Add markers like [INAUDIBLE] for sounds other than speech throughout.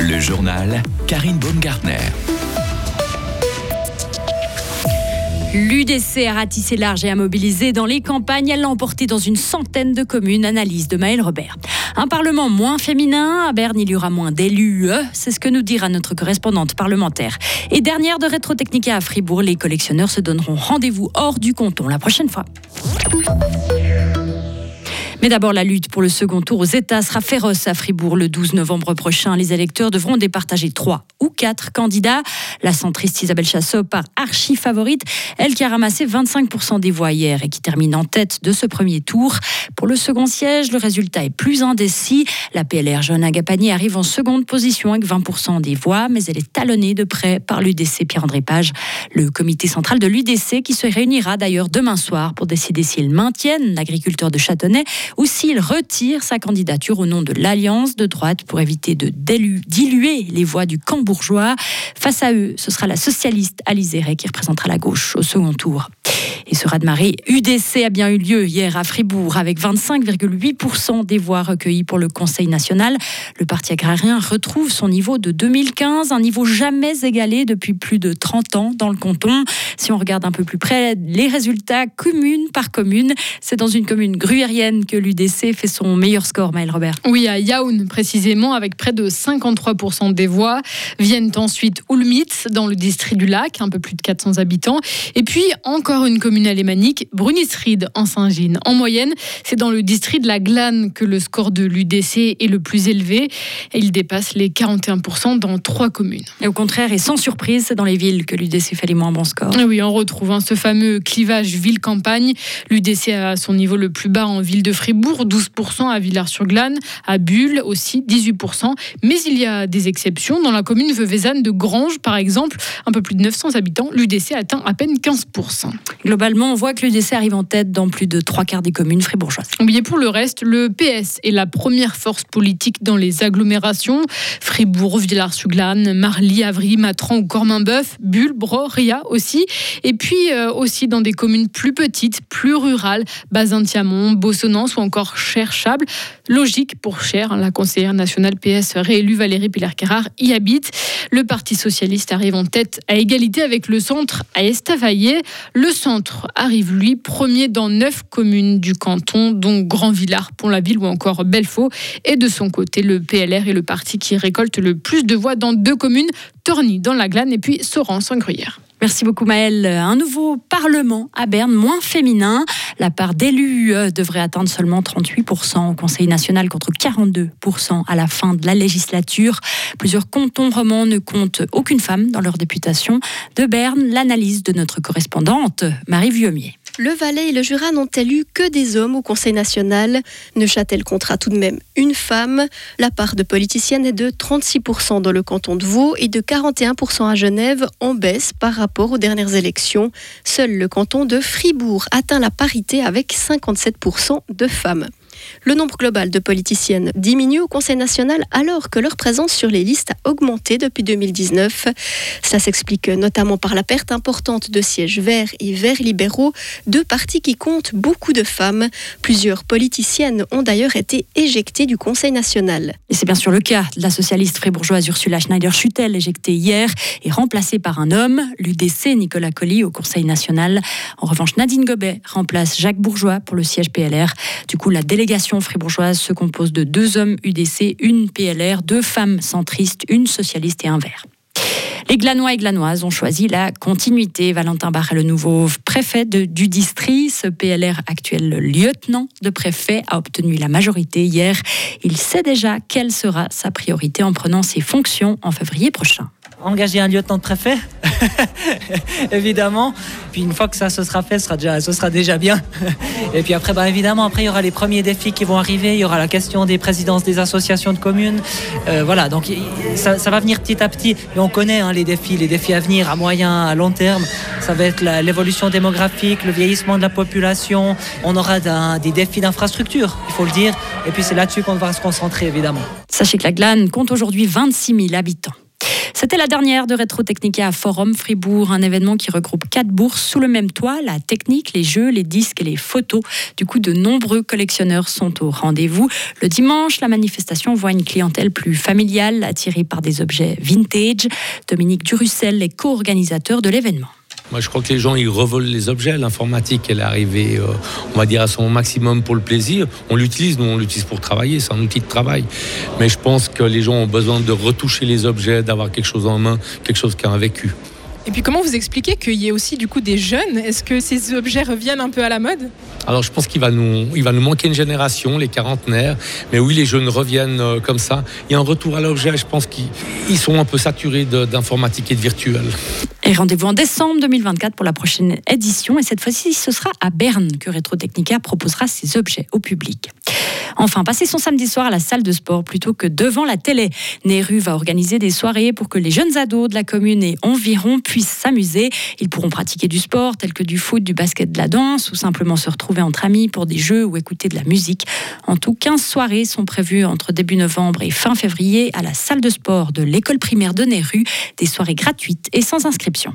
Le journal Karine Baumgartner. L'UDC a ratissé large et a mobilisé dans les campagnes. Elle l'a emporté dans une centaine de communes. Analyse de Maël Robert. Un Parlement moins féminin. À Berne, il y aura moins d'élus. C'est ce que nous dira notre correspondante parlementaire. Et dernière de Rétrotechnica à Fribourg, les collectionneurs se donneront rendez-vous hors du canton la prochaine fois. Mais d'abord, la lutte pour le second tour aux États sera féroce à Fribourg le 12 novembre prochain. Les électeurs devront départager trois ou quatre candidats. La centriste Isabelle Chassot part archi favorite, elle qui a ramassé 25% des voix hier et qui termine en tête de ce premier tour. Pour le second siège, le résultat est plus indécis. La PLR Jeanne Agapani arrive en seconde position avec 20% des voix, mais elle est talonnée de près par l'UDC Pierre-André Page, le comité central de l'UDC qui se réunira d'ailleurs demain soir pour décider s'il maintiennent l'agriculteur de Châtenay ou s'il retire sa candidature au nom de l'Alliance de droite pour éviter de diluer les voix du camp bourgeois. Face à eux, ce sera la socialiste Alice qui représentera la gauche au second tour. Et ce raz-de-marée UDC a bien eu lieu hier à Fribourg avec 25,8% des voix recueillies pour le Conseil national. Le parti agrarien retrouve son niveau de 2015, un niveau jamais égalé depuis plus de 30 ans dans le canton. Si on regarde un peu plus près les résultats commune par commune, c'est dans une commune gruyérienne que l'UDC fait son meilleur score, Maël Robert. Oui, à Yaoun précisément, avec près de 53% des voix. Viennent ensuite Oulmitz dans le district du Lac, un peu plus de 400 habitants. Et puis encore une commune alémanique, Brunisried en Saint-Gine. En moyenne, c'est dans le district de la Glane que le score de l'UDC est le plus élevé. Et il dépasse les 41% dans trois communes. Et au contraire, et sans surprise, c'est dans les villes que l'UDC fait les moins bons scores. Oui, on retrouve hein, ce fameux clivage ville-campagne. L'UDC a son niveau le plus bas en ville de Fribourg, 12% à Villars-sur-Glane, à Bulle aussi, 18%. Mais il y a des exceptions. Dans la commune Veuvezanne de Grange, par exemple, un peu plus de 900 habitants, l'UDC atteint à peine 15%. On voit que l'UDC arrive en tête dans plus de trois quarts des communes fribourgeoises. Et pour le reste, le PS est la première force politique dans les agglomérations. Fribourg, Villars-sur-Glane, Marly, Avry, Matran ou Corminboeuf, Bulle, Bro, Ria aussi. Et puis euh, aussi dans des communes plus petites, plus rurales, Bazin-Tiamont, Bossonance ou encore Cherchable. Logique pour Cher, la conseillère nationale PS réélue Valérie Piller-Carrard y habite. Le Parti socialiste arrive en tête à égalité avec le centre à Estavayer. Le centre arrive, lui, premier dans neuf communes du canton, dont Grand-Villard, Pont-la-Ville ou encore Belfaux. Et de son côté, le PLR est le parti qui récolte le plus de voix dans deux communes, Torny dans la Glane et puis Sorens en Gruyère. Merci beaucoup Maëlle. Un nouveau Parlement à Berne, moins féminin. La part d'élus euh, devrait atteindre seulement 38% au Conseil national contre 42% à la fin de la législature. Plusieurs cantons romans ne comptent aucune femme dans leur députation. De Berne, l'analyse de notre correspondante Marie Vieumier. Le Valais et le Jura n'ont élu que des hommes au Conseil national. Neuchâtel comptera tout de même une femme. La part de politiciennes est de 36% dans le canton de Vaud et de 41% à Genève, en baisse par rapport aux dernières élections. Seul le canton de Fribourg atteint la parité avec 57% de femmes. Le nombre global de politiciennes diminue au Conseil national alors que leur présence sur les listes a augmenté depuis 2019. Ça s'explique notamment par la perte importante de sièges verts et verts libéraux, deux partis qui comptent beaucoup de femmes. Plusieurs politiciennes ont d'ailleurs été éjectées du Conseil national. Et c'est bien sûr le cas de la socialiste fribourgeoise Ursula Schneider-Schutel, éjectée hier et remplacée par un homme, l'UDC Nicolas Colli au Conseil national. En revanche, Nadine Gobet remplace Jacques Bourgeois pour le siège PLR. Du coup, la délégation délégation fribourgeoise se compose de deux hommes UDC, une PLR, deux femmes centristes, une socialiste et un vert. Les Glanois et Glanoises ont choisi la continuité. Valentin Barre le nouveau préfet du district. Ce PLR actuel lieutenant de préfet a obtenu la majorité hier. Il sait déjà quelle sera sa priorité en prenant ses fonctions en février prochain engager un lieutenant de préfet, [LAUGHS] évidemment. Puis une fois que ça se sera fait, ce sera déjà, ce sera déjà bien. [LAUGHS] Et puis après, bah, évidemment, après, il y aura les premiers défis qui vont arriver. Il y aura la question des présidences des associations de communes. Euh, voilà, donc ça, va venir petit à petit. Et on connaît hein, les défis, les défis à venir à moyen, à long terme. Ça va être l'évolution démographique, le vieillissement de la population. On aura des défis d'infrastructure, il faut le dire. Et puis c'est là-dessus qu'on va se concentrer, évidemment. Sachez que la Glane compte aujourd'hui 26 000 habitants. C'était la dernière de Rétro Technica à Forum Fribourg, un événement qui regroupe quatre bourses sous le même toit, la technique, les jeux, les disques et les photos. Du coup, de nombreux collectionneurs sont au rendez-vous. Le dimanche, la manifestation voit une clientèle plus familiale, attirée par des objets vintage. Dominique Durussel est co-organisateur de l'événement. Moi, je crois que les gens, ils revolent les objets. L'informatique, elle est arrivée, euh, on va dire, à son maximum pour le plaisir. On l'utilise, nous, on l'utilise pour travailler. C'est un outil de travail. Mais je pense que les gens ont besoin de retoucher les objets, d'avoir quelque chose en main, quelque chose qui a un vécu. Et puis comment vous expliquez qu'il y ait aussi du coup des jeunes? Est-ce que ces objets reviennent un peu à la mode? Alors je pense qu'il va nous, il va nous manquer une génération, les quarantenaires. Mais oui, les jeunes reviennent euh, comme ça. Il y a un retour à l'objet. Je pense qu'ils sont un peu saturés d'informatique et de virtuel. Et rendez-vous en décembre 2024 pour la prochaine édition. Et cette fois-ci, ce sera à Berne que Retro Technica proposera ses objets au public. Enfin, passer son samedi soir à la salle de sport plutôt que devant la télé. Neru va organiser des soirées pour que les jeunes ados de la commune et environ puissent s'amuser. Ils pourront pratiquer du sport tel que du foot, du basket, de la danse ou simplement se retrouver entre amis pour des jeux ou écouter de la musique. En tout, 15 soirées sont prévues entre début novembre et fin février à la salle de sport de l'école primaire de Neru. Des soirées gratuites et sans inscription.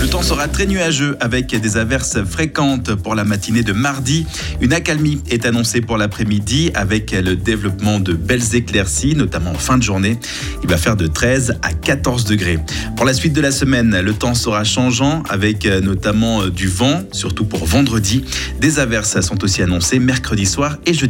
le temps sera très nuageux avec des averses fréquentes pour la matinée de mardi. Une accalmie est annoncée pour l'après-midi avec le développement de belles éclaircies, notamment en fin de journée. Il va faire de 13 à 14 degrés. Pour la suite de la semaine, le temps sera changeant avec notamment du vent, surtout pour vendredi. Des averses sont aussi annoncées mercredi soir et jeudi